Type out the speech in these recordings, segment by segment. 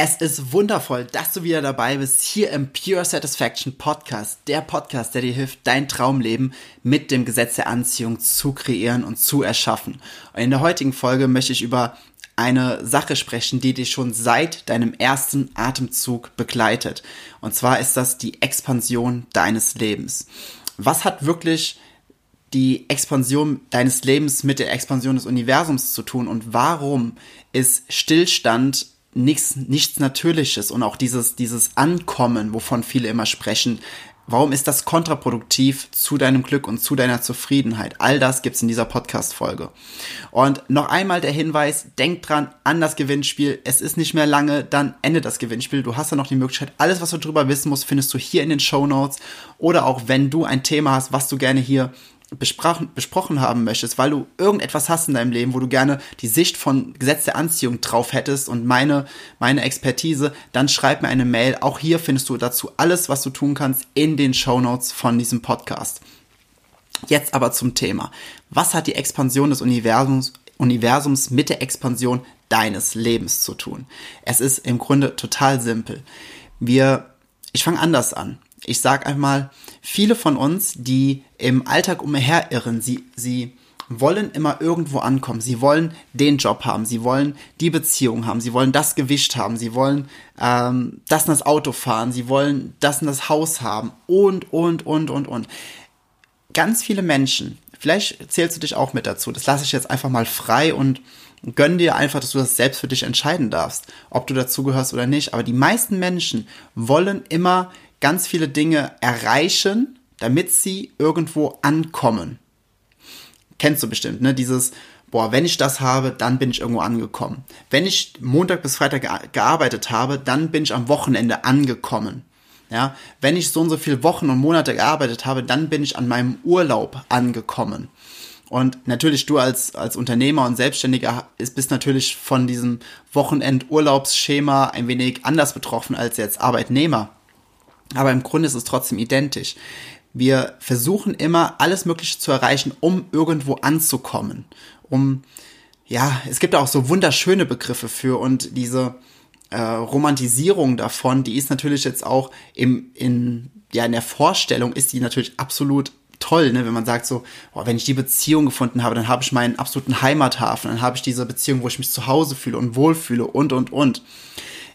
Es ist wundervoll, dass du wieder dabei bist hier im Pure Satisfaction Podcast, der Podcast, der dir hilft, dein Traumleben mit dem Gesetz der Anziehung zu kreieren und zu erschaffen. Und in der heutigen Folge möchte ich über eine Sache sprechen, die dich schon seit deinem ersten Atemzug begleitet. Und zwar ist das die Expansion deines Lebens. Was hat wirklich die Expansion deines Lebens mit der Expansion des Universums zu tun und warum ist Stillstand nichts, nichts Natürliches und auch dieses, dieses Ankommen, wovon viele immer sprechen, warum ist das kontraproduktiv zu deinem Glück und zu deiner Zufriedenheit? All das gibt's in dieser Podcast-Folge. Und noch einmal der Hinweis, denk dran an das Gewinnspiel. Es ist nicht mehr lange, dann endet das Gewinnspiel. Du hast dann noch die Möglichkeit, alles, was du darüber wissen musst, findest du hier in den Show Notes. Oder auch wenn du ein Thema hast, was du gerne hier besprochen, haben möchtest, weil du irgendetwas hast in deinem Leben, wo du gerne die Sicht von Gesetz der Anziehung drauf hättest und meine, meine Expertise, dann schreib mir eine Mail. Auch hier findest du dazu alles, was du tun kannst in den Show Notes von diesem Podcast. Jetzt aber zum Thema. Was hat die Expansion des Universums, Universums mit der Expansion deines Lebens zu tun? Es ist im Grunde total simpel. Wir, ich fange anders an ich sag einmal, viele von uns, die im Alltag umherirren, sie, sie wollen immer irgendwo ankommen. Sie wollen den Job haben, sie wollen die Beziehung haben, sie wollen das Gewicht haben, sie wollen ähm, das in das Auto fahren, sie wollen das in das Haus haben und, und, und, und, und. Ganz viele Menschen, vielleicht zählst du dich auch mit dazu, das lasse ich jetzt einfach mal frei und gönn dir einfach, dass du das selbst für dich entscheiden darfst, ob du dazugehörst oder nicht. Aber die meisten Menschen wollen immer ganz viele Dinge erreichen, damit sie irgendwo ankommen. Kennst du bestimmt, ne? Dieses, boah, wenn ich das habe, dann bin ich irgendwo angekommen. Wenn ich Montag bis Freitag gearbeitet habe, dann bin ich am Wochenende angekommen. Ja, wenn ich so und so viele Wochen und Monate gearbeitet habe, dann bin ich an meinem Urlaub angekommen. Und natürlich du als, als Unternehmer und Selbstständiger bist natürlich von diesem Wochenendurlaubsschema ein wenig anders betroffen als jetzt Arbeitnehmer. Aber im Grunde ist es trotzdem identisch. Wir versuchen immer alles Mögliche zu erreichen, um irgendwo anzukommen. Um, ja, es gibt auch so wunderschöne Begriffe für und diese äh, Romantisierung davon, die ist natürlich jetzt auch im, in, ja, in der Vorstellung ist die natürlich absolut toll, ne? wenn man sagt so, boah, wenn ich die Beziehung gefunden habe, dann habe ich meinen absoluten Heimathafen, dann habe ich diese Beziehung, wo ich mich zu Hause fühle und wohlfühle und, und, und.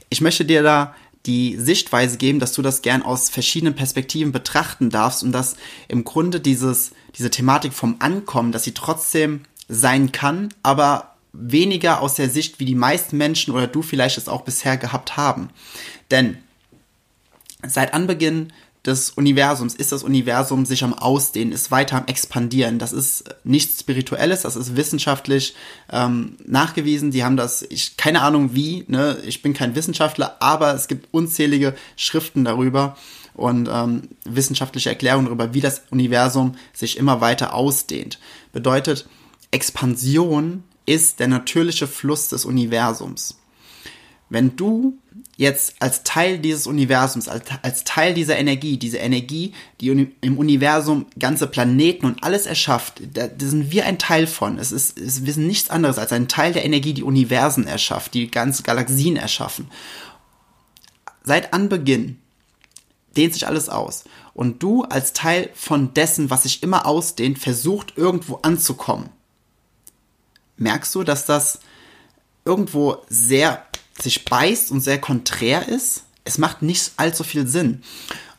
Ich möchte dir da die Sichtweise geben, dass du das gern aus verschiedenen Perspektiven betrachten darfst und dass im Grunde dieses, diese Thematik vom Ankommen, dass sie trotzdem sein kann, aber weniger aus der Sicht, wie die meisten Menschen oder du vielleicht es auch bisher gehabt haben. Denn seit Anbeginn des Universums ist das Universum sich am Ausdehnen, ist weiter am Expandieren. Das ist nichts Spirituelles, das ist wissenschaftlich ähm, nachgewiesen. Die haben das, ich keine Ahnung wie, ne, ich bin kein Wissenschaftler, aber es gibt unzählige Schriften darüber und ähm, wissenschaftliche Erklärungen darüber, wie das Universum sich immer weiter ausdehnt. Bedeutet, Expansion ist der natürliche Fluss des Universums. Wenn du jetzt als Teil dieses Universums, als, als Teil dieser Energie, diese Energie, die im Universum ganze Planeten und alles erschafft, da, da sind wir ein Teil von. Es ist, es, wir sind nichts anderes als ein Teil der Energie, die Universen erschafft, die ganze Galaxien erschaffen. Seit Anbeginn dehnt sich alles aus. Und du als Teil von dessen, was sich immer ausdehnt, versucht irgendwo anzukommen. Merkst du, dass das irgendwo sehr sich beißt und sehr konträr ist, es macht nicht allzu viel Sinn.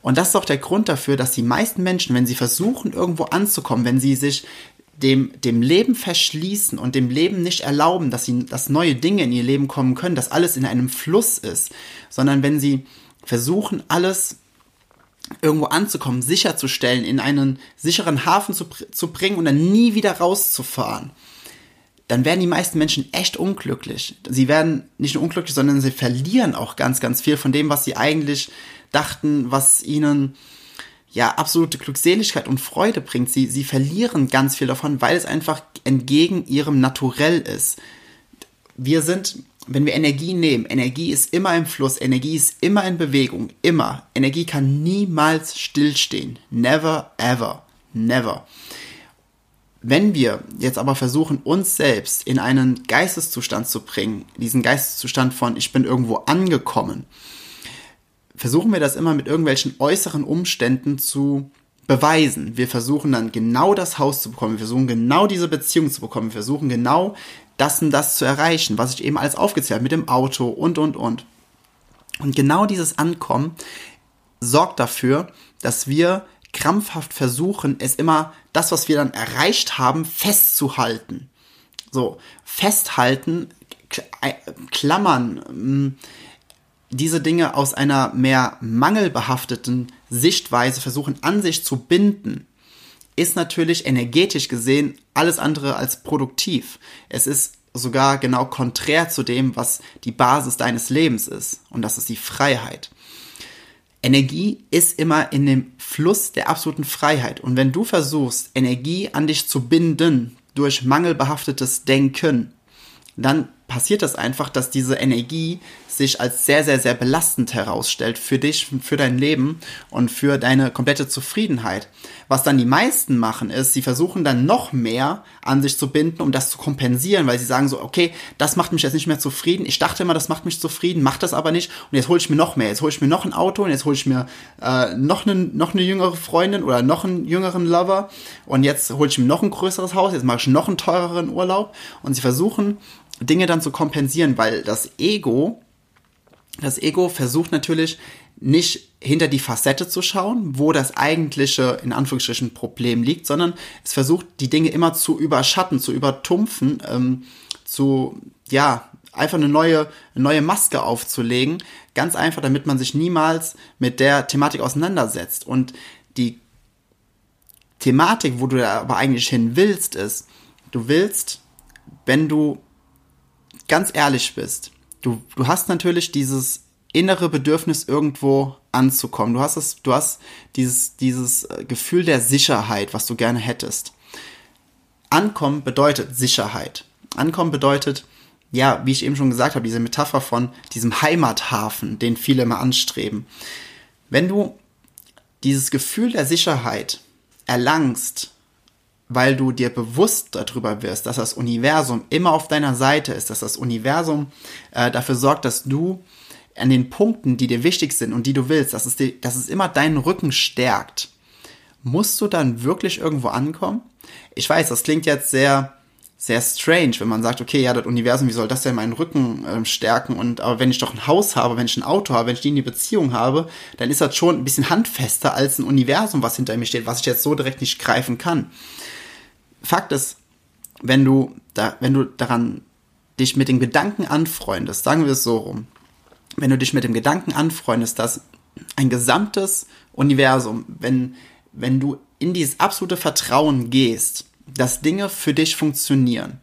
Und das ist auch der Grund dafür, dass die meisten Menschen, wenn sie versuchen, irgendwo anzukommen, wenn sie sich dem, dem Leben verschließen und dem Leben nicht erlauben, dass sie, dass neue Dinge in ihr Leben kommen können, dass alles in einem Fluss ist, sondern wenn sie versuchen, alles irgendwo anzukommen, sicherzustellen, in einen sicheren Hafen zu, zu bringen und dann nie wieder rauszufahren, dann werden die meisten Menschen echt unglücklich. Sie werden nicht nur unglücklich, sondern sie verlieren auch ganz, ganz viel von dem, was sie eigentlich dachten, was ihnen ja absolute Glückseligkeit und Freude bringt. Sie, sie verlieren ganz viel davon, weil es einfach entgegen ihrem Naturell ist. Wir sind, wenn wir Energie nehmen, Energie ist immer im Fluss, Energie ist immer in Bewegung, immer. Energie kann niemals stillstehen. Never, ever, never. Wenn wir jetzt aber versuchen, uns selbst in einen Geisteszustand zu bringen, diesen Geisteszustand von ich bin irgendwo angekommen, versuchen wir das immer mit irgendwelchen äußeren Umständen zu beweisen. Wir versuchen dann genau das Haus zu bekommen, wir versuchen genau diese Beziehung zu bekommen, wir versuchen genau das und das zu erreichen, was ich eben alles aufgezählt habe, mit dem Auto und, und, und. Und genau dieses Ankommen sorgt dafür, dass wir krampfhaft versuchen, es immer das, was wir dann erreicht haben, festzuhalten. So, festhalten, äh, klammern, mm, diese Dinge aus einer mehr mangelbehafteten Sichtweise versuchen an sich zu binden, ist natürlich energetisch gesehen alles andere als produktiv. Es ist sogar genau konträr zu dem, was die Basis deines Lebens ist. Und das ist die Freiheit. Energie ist immer in dem Fluss der absoluten Freiheit. Und wenn du versuchst, Energie an dich zu binden durch mangelbehaftetes Denken, dann passiert das einfach, dass diese Energie sich als sehr, sehr, sehr belastend herausstellt für dich, für dein Leben und für deine komplette Zufriedenheit. Was dann die meisten machen, ist, sie versuchen dann noch mehr an sich zu binden, um das zu kompensieren, weil sie sagen so, okay, das macht mich jetzt nicht mehr zufrieden. Ich dachte immer, das macht mich zufrieden, macht das aber nicht. Und jetzt hole ich mir noch mehr. Jetzt hole ich mir noch ein Auto und jetzt hole ich mir äh, noch, eine, noch eine jüngere Freundin oder noch einen jüngeren Lover. Und jetzt hole ich mir noch ein größeres Haus, jetzt mache ich noch einen teureren Urlaub. Und sie versuchen, Dinge dann zu kompensieren, weil das Ego, das Ego versucht natürlich nicht hinter die Facette zu schauen, wo das eigentliche, in Anführungsstrichen, Problem liegt, sondern es versucht, die Dinge immer zu überschatten, zu übertumpfen, ähm, zu, ja, einfach eine neue, neue Maske aufzulegen. Ganz einfach, damit man sich niemals mit der Thematik auseinandersetzt. Und die Thematik, wo du da aber eigentlich hin willst, ist, du willst, wenn du ganz ehrlich bist, du, du hast natürlich dieses innere Bedürfnis irgendwo anzukommen. Du hast es, du hast dieses, dieses äh, Gefühl der Sicherheit, was du gerne hättest. Ankommen bedeutet Sicherheit. Ankommen bedeutet, ja, wie ich eben schon gesagt habe, diese Metapher von diesem Heimathafen, den viele immer anstreben. Wenn du dieses Gefühl der Sicherheit erlangst, weil du dir bewusst darüber wirst, dass das Universum immer auf deiner Seite ist, dass das Universum äh, dafür sorgt, dass du an den Punkten, die dir wichtig sind und die du willst, dass es, dir, dass es immer deinen Rücken stärkt, musst du dann wirklich irgendwo ankommen? Ich weiß, das klingt jetzt sehr, sehr strange, wenn man sagt, okay, ja, das Universum, wie soll das denn meinen Rücken äh, stärken? Und aber wenn ich doch ein Haus habe, wenn ich ein Auto habe, wenn ich die in die Beziehung habe, dann ist das schon ein bisschen handfester als ein Universum, was hinter mir steht, was ich jetzt so direkt nicht greifen kann. Fakt ist, wenn du da, wenn du daran dich mit den Gedanken anfreundest, sagen wir es so rum, wenn du dich mit dem Gedanken anfreundest, dass ein gesamtes Universum, wenn, wenn du in dieses absolute Vertrauen gehst, dass Dinge für dich funktionieren,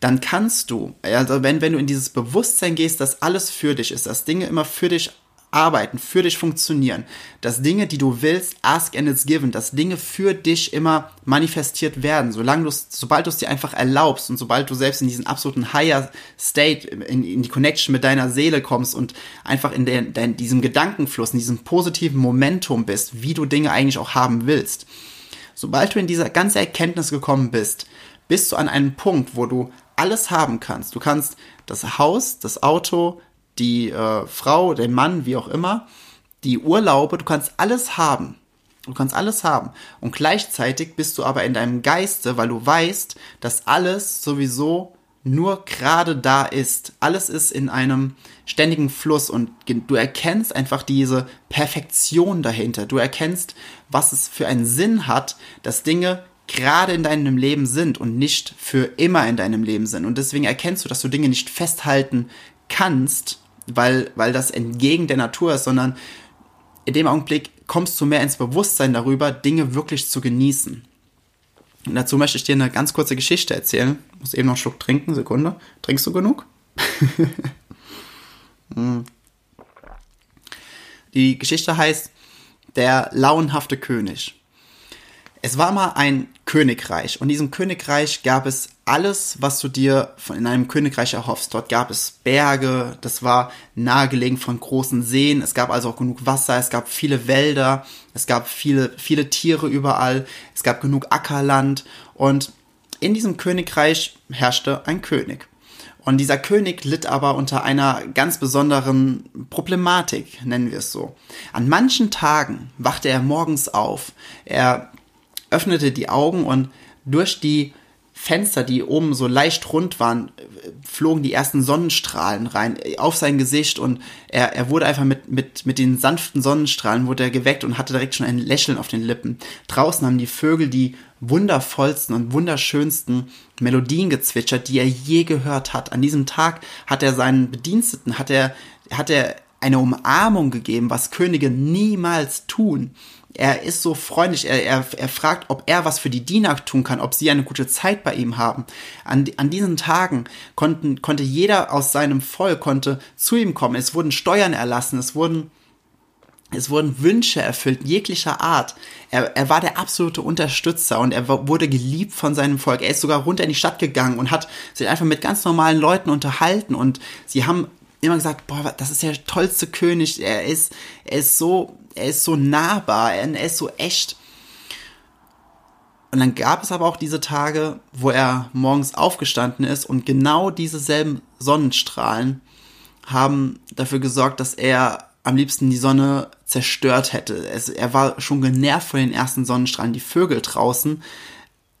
dann kannst du, also wenn, wenn du in dieses Bewusstsein gehst, dass alles für dich ist, dass Dinge immer für dich arbeiten, für dich funktionieren, dass Dinge, die du willst, ask and it's given, dass Dinge für dich immer manifestiert werden, solange du sobald du es dir einfach erlaubst und sobald du selbst in diesen absoluten higher state, in, in die Connection mit deiner Seele kommst und einfach in, der, in diesem Gedankenfluss, in diesem positiven Momentum bist, wie du Dinge eigentlich auch haben willst. Sobald du in dieser ganzen Erkenntnis gekommen bist, bist du an einem Punkt, wo du alles haben kannst. Du kannst das Haus, das Auto, die äh, Frau, den Mann, wie auch immer, die Urlaube, du kannst alles haben. Du kannst alles haben. Und gleichzeitig bist du aber in deinem Geiste, weil du weißt, dass alles sowieso nur gerade da ist. Alles ist in einem ständigen Fluss und du erkennst einfach diese Perfektion dahinter. Du erkennst, was es für einen Sinn hat, dass Dinge gerade in deinem Leben sind und nicht für immer in deinem Leben sind. Und deswegen erkennst du, dass du Dinge nicht festhalten kannst, weil, weil das entgegen der Natur ist, sondern in dem Augenblick kommst du mehr ins Bewusstsein darüber, Dinge wirklich zu genießen. Und dazu möchte ich dir eine ganz kurze Geschichte erzählen. Ich muss eben noch einen Schluck trinken, Sekunde. Trinkst du genug? Hm. Die Geschichte heißt Der lauenhafte König. Es war mal ein Königreich und in diesem Königreich gab es alles, was du dir von in einem Königreich erhoffst. Dort gab es Berge, das war nahegelegen von großen Seen, es gab also auch genug Wasser, es gab viele Wälder, es gab viele, viele Tiere überall, es gab genug Ackerland und in diesem Königreich herrschte ein König. Und dieser König litt aber unter einer ganz besonderen Problematik, nennen wir es so. An manchen Tagen wachte er morgens auf, er öffnete die Augen und durch die Fenster, die oben so leicht rund waren, flogen die ersten Sonnenstrahlen rein auf sein Gesicht und er, er wurde einfach mit, mit, mit den sanften Sonnenstrahlen wurde er geweckt und hatte direkt schon ein Lächeln auf den Lippen. Draußen haben die Vögel die wundervollsten und wunderschönsten Melodien gezwitschert, die er je gehört hat. An diesem Tag hat er seinen Bediensteten, hat er, hat er eine Umarmung gegeben, was Könige niemals tun er ist so freundlich, er, er, er fragt, ob er was für die Diener tun kann, ob sie eine gute Zeit bei ihm haben. An, an diesen Tagen konnten, konnte jeder aus seinem Volk konnte zu ihm kommen. Es wurden Steuern erlassen, es wurden es wurden Wünsche erfüllt, jeglicher Art. Er, er war der absolute Unterstützer und er wurde geliebt von seinem Volk. Er ist sogar runter in die Stadt gegangen und hat sich einfach mit ganz normalen Leuten unterhalten und sie haben immer gesagt, boah, das ist der tollste König. Er ist, er ist so, er ist so nahbar, er ist so echt. Und dann gab es aber auch diese Tage, wo er morgens aufgestanden ist und genau diese selben Sonnenstrahlen haben dafür gesorgt, dass er am liebsten die Sonne zerstört hätte. Es, er war schon genervt von den ersten Sonnenstrahlen. Die Vögel draußen,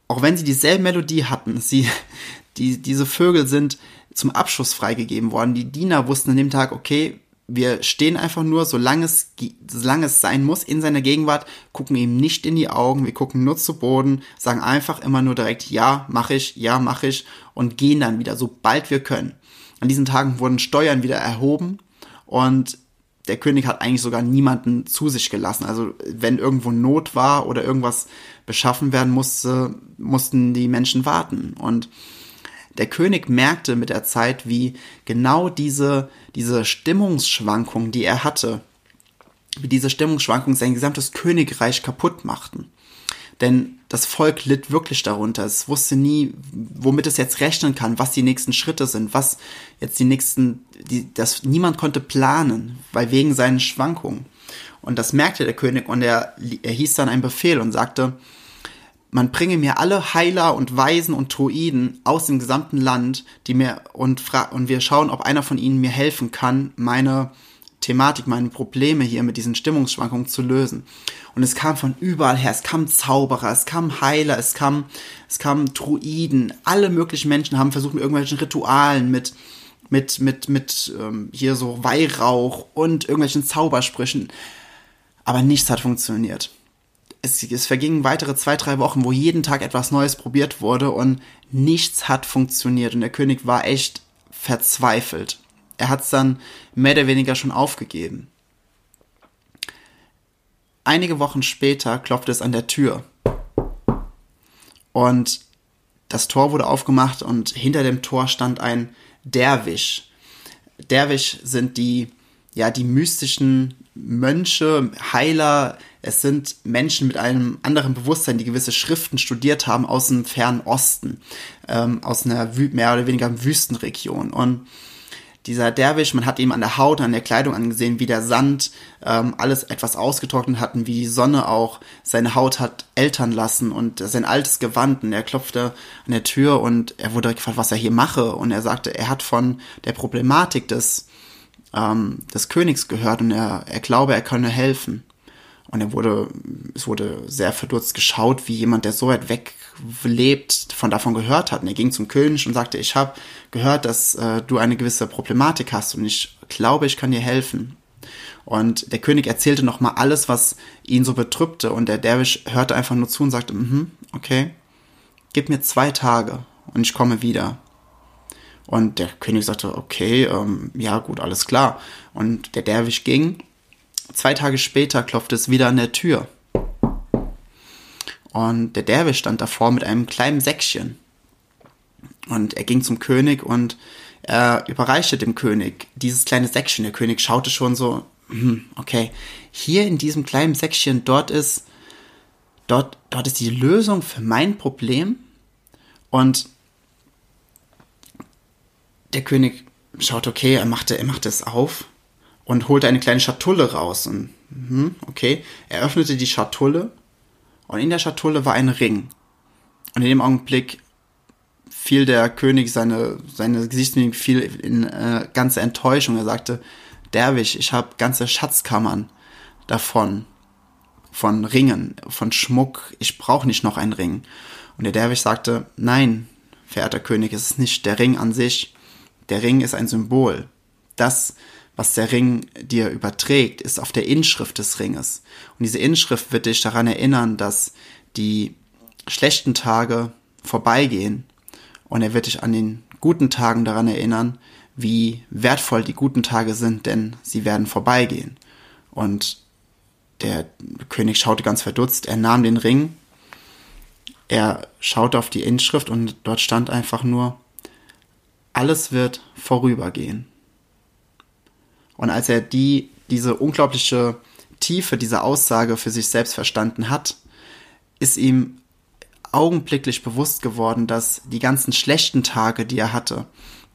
auch wenn sie dieselbe Melodie hatten, sie, die, diese Vögel sind zum Abschuss freigegeben worden. Die Diener wussten an dem Tag, okay, wir stehen einfach nur, solange es, solange es sein muss, in seiner Gegenwart, gucken ihm nicht in die Augen, wir gucken nur zu Boden, sagen einfach immer nur direkt, ja, mach ich, ja, mach ich und gehen dann wieder, sobald wir können. An diesen Tagen wurden Steuern wieder erhoben und der König hat eigentlich sogar niemanden zu sich gelassen. Also wenn irgendwo Not war oder irgendwas beschaffen werden musste, mussten die Menschen warten. Und der König merkte mit der Zeit, wie genau diese, diese Stimmungsschwankungen, die er hatte, wie diese Stimmungsschwankungen sein gesamtes Königreich kaputt machten. Denn das Volk litt wirklich darunter. Es wusste nie, womit es jetzt rechnen kann, was die nächsten Schritte sind, was jetzt die nächsten, die, das niemand konnte planen, weil wegen seinen Schwankungen. Und das merkte der König und er, er hieß dann einen Befehl und sagte, man bringe mir alle Heiler und Weisen und Druiden aus dem gesamten Land, die mir und und wir schauen, ob einer von ihnen mir helfen kann, meine Thematik, meine Probleme hier mit diesen Stimmungsschwankungen zu lösen. Und es kam von überall her, es kam Zauberer, es kam Heiler, es kam, es kam Druiden, alle möglichen Menschen haben versucht mit irgendwelchen Ritualen, mit, mit, mit, mit ähm, hier so Weihrauch und irgendwelchen Zaubersprüchen. Aber nichts hat funktioniert es, es vergingen weitere zwei, drei Wochen, wo jeden Tag etwas Neues probiert wurde und nichts hat funktioniert. Und der König war echt verzweifelt. Er hat es dann mehr oder weniger schon aufgegeben. Einige Wochen später klopfte es an der Tür. Und das Tor wurde aufgemacht und hinter dem Tor stand ein Derwisch. Derwisch sind die, ja, die mystischen Mönche, Heiler, es sind Menschen mit einem anderen Bewusstsein, die gewisse Schriften studiert haben aus dem fernen Osten, ähm, aus einer mehr oder weniger Wüstenregion. Und dieser Derwisch, man hat ihm an der Haut, an der Kleidung angesehen, wie der Sand ähm, alles etwas ausgetrocknet hatten, wie die Sonne auch seine Haut hat ältern lassen und sein altes Gewand. Und er klopfte an der Tür und er wurde gefragt, was er hier mache. Und er sagte, er hat von der Problematik des, ähm, des Königs gehört und er, er glaube, er könne helfen. Und er wurde, es wurde sehr verdutzt geschaut, wie jemand, der so weit weg lebt, von davon gehört hat. Und er ging zum König und sagte, ich habe gehört, dass äh, du eine gewisse Problematik hast und ich glaube, ich kann dir helfen. Und der König erzählte nochmal alles, was ihn so betrübte. Und der Derwisch hörte einfach nur zu und sagte, mhm, okay, gib mir zwei Tage und ich komme wieder. Und der König sagte, okay, ähm, ja gut, alles klar. Und der Derwisch ging Zwei Tage später klopfte es wieder an der Tür. Und der Derwisch stand davor mit einem kleinen Säckchen. Und er ging zum König und er überreichte dem König dieses kleine Säckchen. Der König schaute schon so, hm, okay, hier in diesem kleinen Säckchen, dort ist, dort, dort ist die Lösung für mein Problem. Und der König schaut, okay, er machte, er machte es auf und holte eine kleine Schatulle raus. Und, hm, okay, er öffnete die Schatulle und in der Schatulle war ein Ring. Und in dem Augenblick fiel der König seine, seine Gesichtsmimik fiel in äh, ganze Enttäuschung. Er sagte, Derwisch, ich habe ganze Schatzkammern davon, von Ringen, von Schmuck, ich brauche nicht noch einen Ring. Und der Derwisch sagte, nein, verehrter König, es ist nicht der Ring an sich, der Ring ist ein Symbol. Das, was der Ring dir überträgt, ist auf der Inschrift des Ringes. Und diese Inschrift wird dich daran erinnern, dass die schlechten Tage vorbeigehen und er wird dich an den guten Tagen daran erinnern, wie wertvoll die guten Tage sind, denn sie werden vorbeigehen. Und der König schaute ganz verdutzt, er nahm den Ring, er schaute auf die Inschrift und dort stand einfach nur, alles wird vorübergehen. Und als er die, diese unglaubliche Tiefe dieser Aussage für sich selbst verstanden hat, ist ihm augenblicklich bewusst geworden, dass die ganzen schlechten Tage, die er hatte,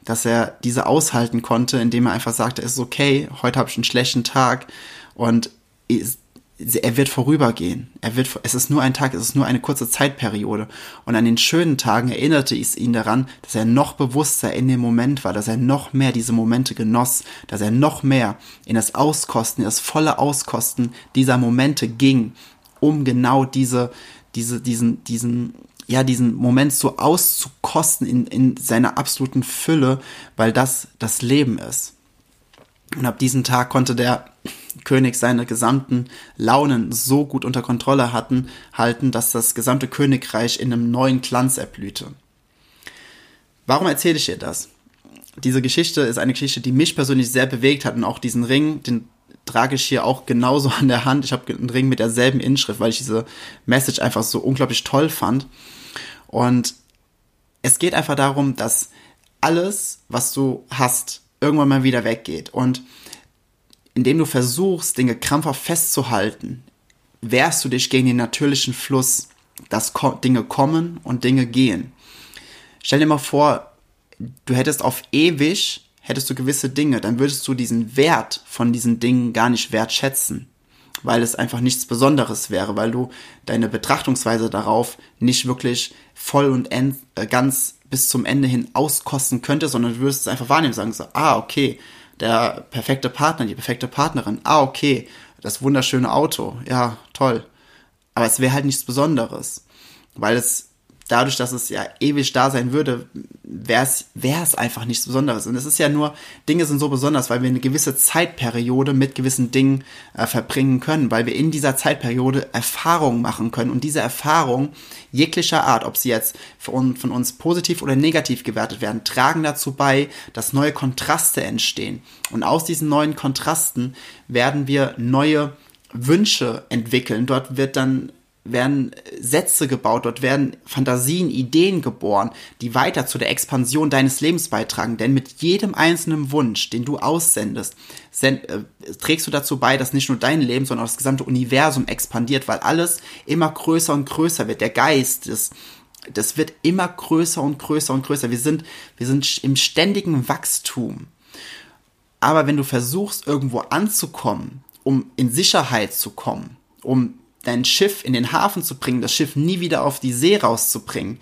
dass er diese aushalten konnte, indem er einfach sagte, es ist okay, heute habe ich einen schlechten Tag. Und er wird vorübergehen. Er wird, es ist nur ein Tag, es ist nur eine kurze Zeitperiode. Und an den schönen Tagen erinnerte es ihn daran, dass er noch bewusster in dem Moment war, dass er noch mehr diese Momente genoss, dass er noch mehr in das Auskosten, in das volle Auskosten dieser Momente ging, um genau diese, diese, diesen, diesen, ja, diesen Moment so auszukosten in, in seiner absoluten Fülle, weil das das Leben ist. Und ab diesem Tag konnte der König seine gesamten Launen so gut unter Kontrolle hatten, halten, dass das gesamte Königreich in einem neuen Glanz erblühte. Warum erzähle ich dir das? Diese Geschichte ist eine Geschichte, die mich persönlich sehr bewegt hat und auch diesen Ring, den trage ich hier auch genauso an der Hand. Ich habe einen Ring mit derselben Inschrift, weil ich diese Message einfach so unglaublich toll fand. Und es geht einfach darum, dass alles, was du hast, irgendwann mal wieder weggeht. Und indem du versuchst, Dinge krampfhaft festzuhalten, wehrst du dich gegen den natürlichen Fluss, dass Dinge kommen und Dinge gehen. Stell dir mal vor, du hättest auf ewig hättest du gewisse Dinge, dann würdest du diesen Wert von diesen Dingen gar nicht wertschätzen, weil es einfach nichts Besonderes wäre, weil du deine Betrachtungsweise darauf nicht wirklich voll und äh, ganz bis zum Ende hin auskosten könntest, sondern du würdest es einfach wahrnehmen, sagen so, ah, okay, der perfekte Partner, die perfekte Partnerin, ah, okay, das wunderschöne Auto, ja, toll. Aber es wäre halt nichts Besonderes, weil es dadurch, dass es ja ewig da sein würde, wäre es einfach nichts Besonderes. Und es ist ja nur, Dinge sind so besonders, weil wir eine gewisse Zeitperiode mit gewissen Dingen äh, verbringen können, weil wir in dieser Zeitperiode Erfahrungen machen können. Und diese Erfahrungen jeglicher Art, ob sie jetzt von, von uns positiv oder negativ gewertet werden, tragen dazu bei, dass neue Kontraste entstehen. Und aus diesen neuen Kontrasten werden wir neue Wünsche entwickeln. Dort wird dann werden Sätze gebaut, dort werden Fantasien, Ideen geboren, die weiter zu der Expansion deines Lebens beitragen. Denn mit jedem einzelnen Wunsch, den du aussendest, send, äh, trägst du dazu bei, dass nicht nur dein Leben, sondern auch das gesamte Universum expandiert, weil alles immer größer und größer wird. Der Geist, das, das wird immer größer und größer und größer. Wir sind, wir sind im ständigen Wachstum. Aber wenn du versuchst, irgendwo anzukommen, um in Sicherheit zu kommen, um dein Schiff in den Hafen zu bringen, das Schiff nie wieder auf die See rauszubringen,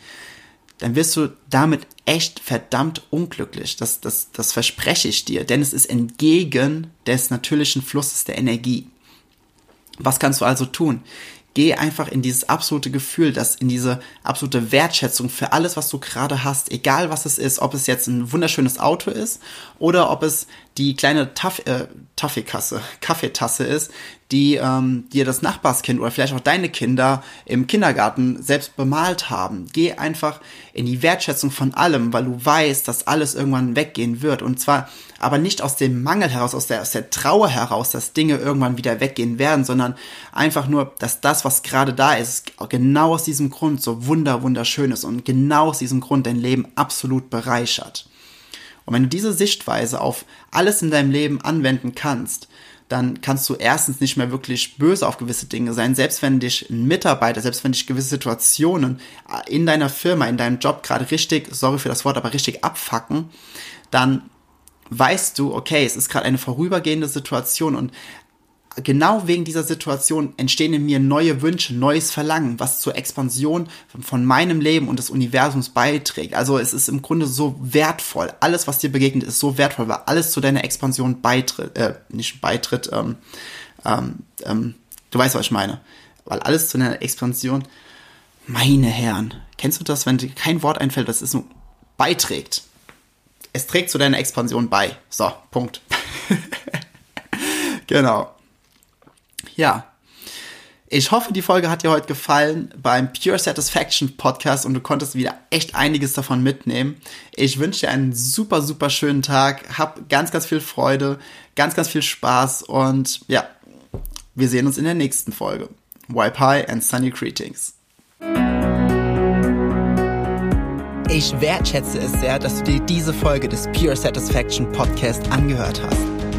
dann wirst du damit echt verdammt unglücklich. Das, das, das verspreche ich dir, denn es ist entgegen des natürlichen Flusses der Energie. Was kannst du also tun? Geh einfach in dieses absolute Gefühl, das in diese absolute Wertschätzung für alles, was du gerade hast, egal was es ist, ob es jetzt ein wunderschönes Auto ist oder ob es die kleine Taff äh, Kaffeetasse ist, die ähm, dir das Nachbarskind oder vielleicht auch deine Kinder im Kindergarten selbst bemalt haben. Geh einfach in die Wertschätzung von allem, weil du weißt, dass alles irgendwann weggehen wird. Und zwar aber nicht aus dem Mangel heraus, aus der, aus der Trauer heraus, dass Dinge irgendwann wieder weggehen werden, sondern einfach nur, dass das, was gerade da ist, genau aus diesem Grund so wunder, wunderschön ist und genau aus diesem Grund dein Leben absolut bereichert. Und wenn du diese Sichtweise auf alles in deinem Leben anwenden kannst, dann kannst du erstens nicht mehr wirklich böse auf gewisse Dinge sein, selbst wenn dich ein Mitarbeiter, selbst wenn dich gewisse Situationen in deiner Firma, in deinem Job gerade richtig, sorry für das Wort, aber richtig abfacken, dann weißt du, okay, es ist gerade eine vorübergehende Situation und genau wegen dieser Situation entstehen in mir neue Wünsche, neues Verlangen, was zur Expansion von meinem Leben und des Universums beiträgt. Also es ist im Grunde so wertvoll. Alles, was dir begegnet, ist so wertvoll, weil alles zu deiner Expansion beitritt, äh, nicht beitritt, ähm, ähm, ähm, du weißt, was ich meine. Weil alles zu deiner Expansion, meine Herren, kennst du das, wenn dir kein Wort einfällt, das ist so, beiträgt. Es trägt zu deiner Expansion bei. So, Punkt. genau ja. Ich hoffe, die Folge hat dir heute gefallen beim Pure Satisfaction Podcast und du konntest wieder echt einiges davon mitnehmen. Ich wünsche dir einen super, super schönen Tag. Hab ganz, ganz viel Freude, ganz, ganz viel Spaß und ja, wir sehen uns in der nächsten Folge. Wipe High and Sunny Greetings. Ich wertschätze es sehr, dass du dir diese Folge des Pure Satisfaction Podcast angehört hast.